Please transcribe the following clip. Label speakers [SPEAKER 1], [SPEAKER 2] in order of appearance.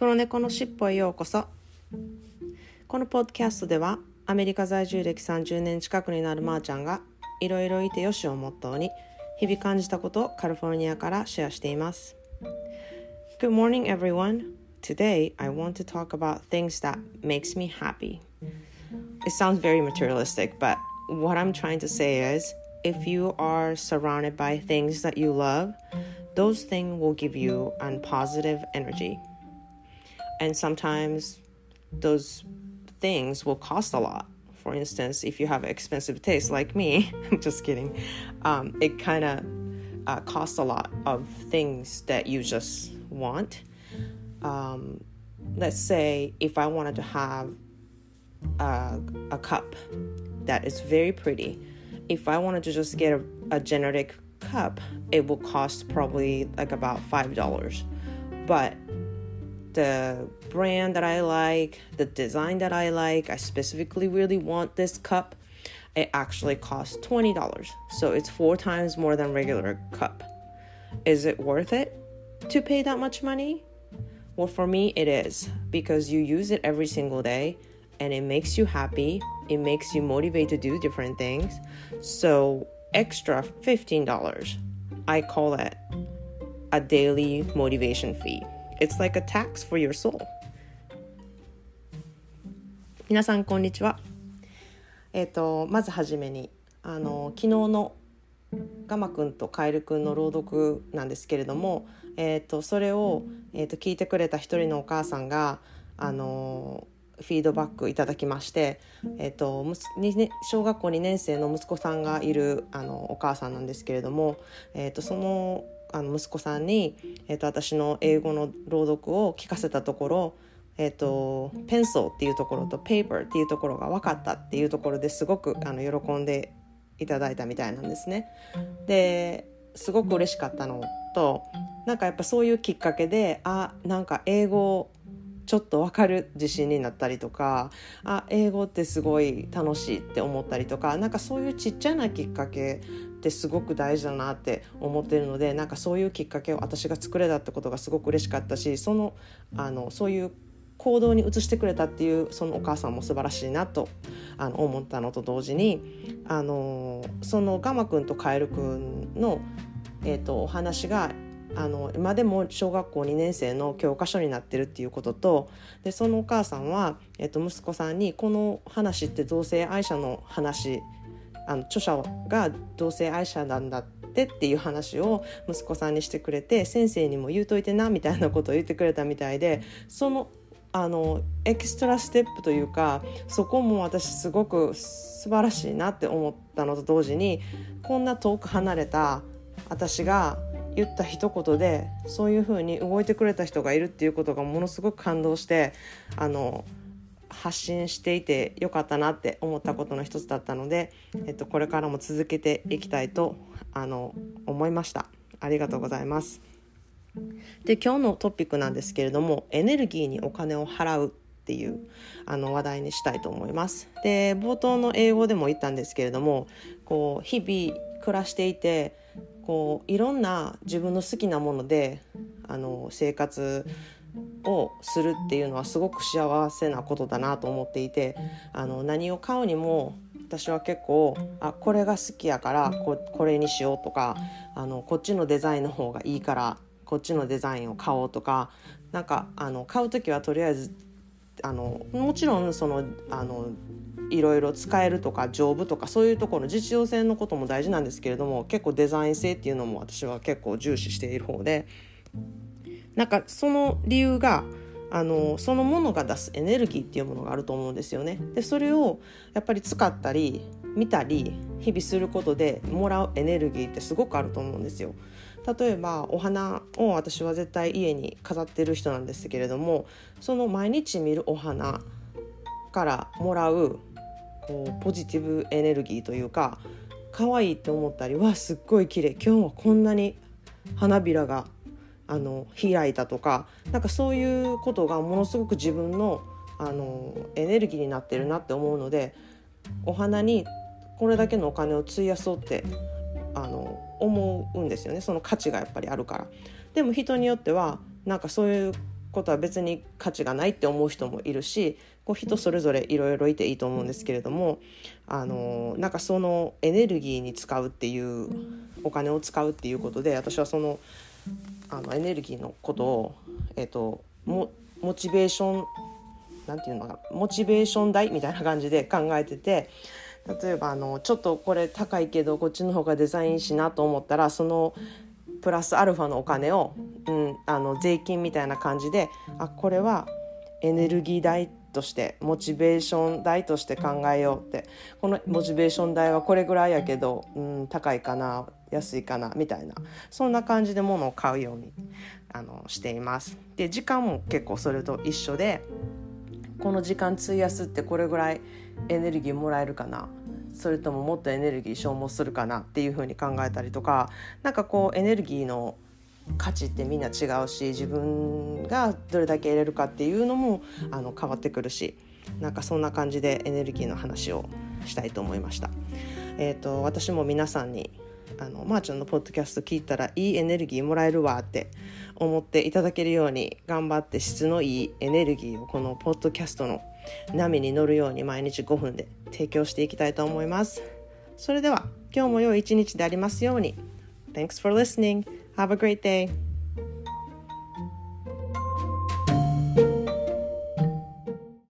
[SPEAKER 1] 黒猫のしっぽへようこそこのポッドキャストではアメリカ在住歴30年近くになるまーちゃんがいろいろいてよしをモットーに日々感じたことをカリフォルニアからシェアしています Good morning everyone Today I want to talk about things that makes me happy It sounds very materialistic but what I'm trying to say is if you are surrounded by things that you love those things will give you a positive energy and sometimes those things will cost a lot. For instance if you have expensive taste like me i'm just kidding um, it kind of uh, costs a lot of things that you just want. Um, let's say if i wanted to have a, a cup that is very pretty if i wanted to just get a, a generic cup it will cost probably like about five dollars. But the brand that I like, the design that I like, I specifically really want this cup, it actually costs $20. So it's four times more than regular cup. Is it worth it to pay that much money? Well, for me, it is because you use it every single day and it makes you happy. It makes you motivate to do different things. So, extra $15. I call it a daily motivation fee. It's like a tax for your soul. 皆さんこんにちは。えっ、ー、とまずはじめにあの昨日のガマくんとカエルくんの朗読なんですけれども、えーと、それを、えーと、聞いてくれた一人のお母さんがあのフィードバックいただきまして、えーと小学校2年生の息子さんがいるあのお母さんなんですけれども、えー、とそのあの息子さんに、えーと、私の英語の朗読を聞かせたところえーと、ペンソーっていうところとペーパーっていうところが分かったっていうところですごくあの喜んでいただいたみたいなんですね。ですごく嬉しかったのとなんかやっぱそういうきっかけであなんか英語ちょっと分かる自信になったりとかあ英語ってすごい楽しいって思ったりとかなんかそういうちっちゃなきっかけってすごく大事だなって思ってるのでなんかそういうきっかけを私が作れたってことがすごく嬉しかったしそのあのそういう行動に移してくれたっていうそのお母さんも素晴らしいなとあの思ったのと同時にあのそのガマくんとカエルくんの、えーとお話があの今でも小学校2年生の教科書になってるっていうこととでそのお母さんは、えっと、息子さんにこの話って同性愛者の話あの著者が同性愛者なんだってっていう話を息子さんにしてくれて先生にも言うといてなみたいなことを言ってくれたみたいでそのあのエキストラステップというかそこも私すごく素晴らしいなって思ったのと同時にこんな遠く離れた私が言った一言でそういうふうに動いてくれた人がいるっていうことがものすごく感動してあの発信していてよかったなって思ったことの一つだったので、えっと、これからも続けていきたいとあの思いました。ありがとうございます。で今日のトピックなんですけれどもエネルギーにお金を払うっていうあの話題にしたいと思います。で冒頭の英語でも言ったんですけれどもこう日々暮らしていてこういろんな自分の好きなものであの生活をするっていうのはすごく幸せなことだなと思っていてあの何を買うにも私は結構あこれが好きやからここれにしようとかあのこっちのデザインの方がいいからこっちのデザインを買おうとかなんかあの買う時はとりあえずあのもちろんそのあのいろいろ使えるとか丈夫とかそういうところの実用性のことも大事なんですけれども結構デザイン性っていうのも私は結構重視している方でなんかその理由があのそのものが出すエネルギーっていうものがあると思うんですよね。でそれをやっぱり使ったり見たり日々することでもらうエネルギーってすごくあると思うんですよ。例えばお花を私は絶対家に飾ってる人なんですけれどもその毎日見るお花からもらうこうポジティブエネルギーというか可愛いって思ったりわすっごい綺麗今日はこんなに花びらがあの開いたとかなんかそういうことがものすごく自分のあのエネルギーになってるなって思うのでお花にこれだけのお金を費やそうってあの思うんですよねその価値がやっぱりあるから。でも人によってはなんかそういうことは別に価値がないって思う人もいるしこう人それぞれいろいろいていいと思うんですけれどもあのなんかそのエネルギーに使うっていうお金を使うっていうことで私はそのあのエネルギーのことを、えーと、モモチベーションなんていうのかなモチベーション代みたいな感じで 考えてて例えばあのちょっとこれ高いけどこっちの方がデザインしなと思ったらそのプラスアルファのお金を、うん、あの税金みたいな感じであこれはエネルギー代としてモチベーション代として考えようって。このモチベーション代はこれぐらいやけど、うん、高いかな安いかなみたいな。そんな感じで物を買うようにあのしています。で時間も結構それと一緒でこの時間費やすってこれぐらいエネルギーもらえるかな。それとももっとエネルギー消耗するかなっていうふうに考えたりとかなんかこうエネルギーの価値ってみんな違うし自分がどれだけ入れるかっていうのもあの変わってくるしなんかそんな感じでエネルギーの話をしたいと思いました。えーと、私も皆さんにあのまー、あ、ちゃんのポッドキャスト聞いたらいいエネルギーもらえるわって思っていただけるように頑張って質のいいエネルギーをこのポッドキャストの波に乗るように毎日5分で提供していきたいと思います。それでは今日も良い一日でありますように。Thanks for listening. Have a great day.